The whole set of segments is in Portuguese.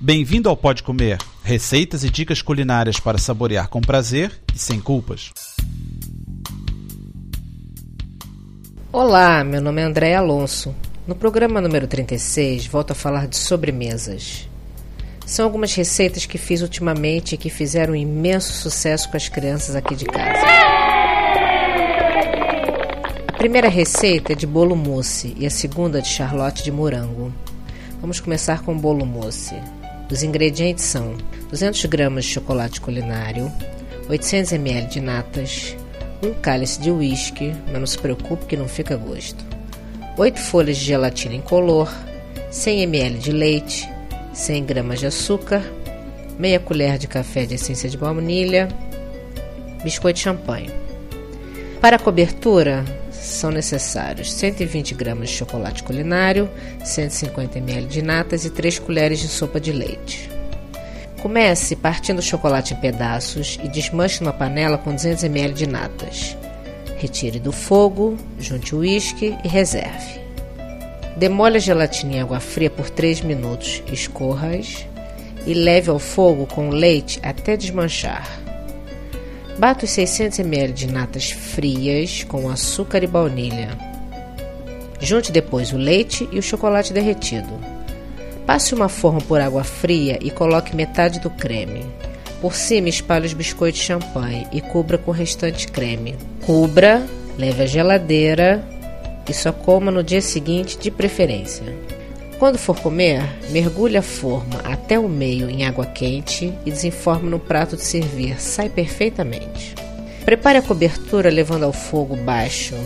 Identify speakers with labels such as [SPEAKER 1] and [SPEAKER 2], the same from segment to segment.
[SPEAKER 1] Bem-vindo ao Pode Comer, receitas e dicas culinárias para saborear com prazer e sem culpas.
[SPEAKER 2] Olá, meu nome é André Alonso. No programa número 36, volto a falar de sobremesas. São algumas receitas que fiz ultimamente e que fizeram um imenso sucesso com as crianças aqui de casa. A primeira receita é de bolo mousse e a segunda de charlotte de morango. Vamos começar com o bolo mousse. Os ingredientes são 200 gramas de chocolate culinário, 800 ml de natas, um cálice de uísque, mas não se preocupe que não fica gosto, 8 folhas de gelatina incolor, 100 ml de leite, 100 gramas de açúcar, meia colher de café de essência de baunilha, biscoito de champanhe. Para a cobertura, são necessários 120 gramas de chocolate culinário, 150 ml de natas e 3 colheres de sopa de leite. Comece partindo o chocolate em pedaços e desmanche numa panela com 200 ml de natas. Retire do fogo, junte o uísque e reserve. Demole a gelatina em água fria por 3 minutos, escorra-as e leve ao fogo com o leite até desmanchar. Bata os 600 ml de natas frias com açúcar e baunilha. Junte depois o leite e o chocolate derretido. Passe uma forma por água fria e coloque metade do creme. Por cima, espalhe os biscoitos de champanhe e cubra com o restante creme. Cubra, leve à geladeira e só coma no dia seguinte, de preferência. Quando for comer, mergulhe a forma até o meio em água quente e desenforme no prato de servir. Sai perfeitamente. Prepare a cobertura levando ao fogo baixo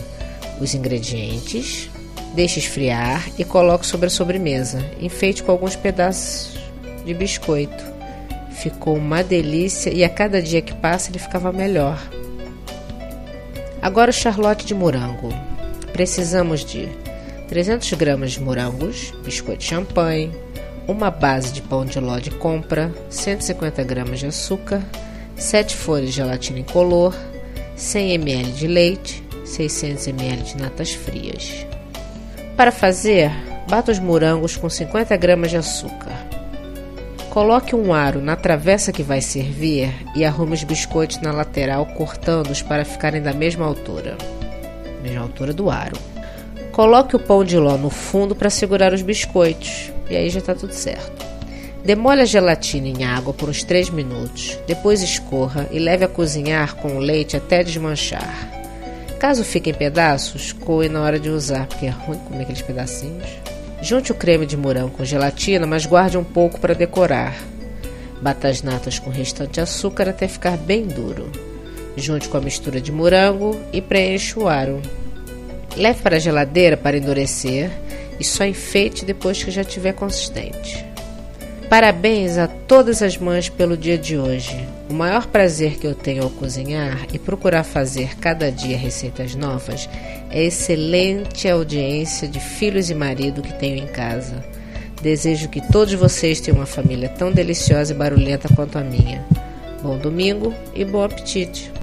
[SPEAKER 2] os ingredientes, deixe esfriar e coloque sobre a sobremesa. Enfeite com alguns pedaços de biscoito. Ficou uma delícia e a cada dia que passa ele ficava melhor. Agora o charlotte de morango. Precisamos de 300 gramas de morangos, biscoito de champanhe, uma base de pão de ló de compra, 150 gramas de açúcar, 7 folhas de gelatina incolor, 100 ml de leite, 600 ml de natas frias. Para fazer, bata os morangos com 50 gramas de açúcar. Coloque um aro na travessa que vai servir e arrume os biscoitos na lateral, cortando-os para ficarem da mesma altura. Mesma altura do aro. Coloque o pão de ló no fundo para segurar os biscoitos e aí já está tudo certo. Demole a gelatina em água por uns 3 minutos, depois escorra e leve a cozinhar com o leite até desmanchar. Caso fique em pedaços, coe na hora de usar, porque é ruim comer aqueles pedacinhos. Junte o creme de morango com gelatina, mas guarde um pouco para decorar. Bata as natas com restante açúcar até ficar bem duro. Junte com a mistura de morango e preencha o aro. Leve para a geladeira para endurecer e só enfeite depois que já estiver consistente. Parabéns a todas as mães pelo dia de hoje. O maior prazer que eu tenho ao cozinhar e procurar fazer cada dia receitas novas é a excelente audiência de filhos e marido que tenho em casa. Desejo que todos vocês tenham uma família tão deliciosa e barulhenta quanto a minha. Bom domingo e bom apetite!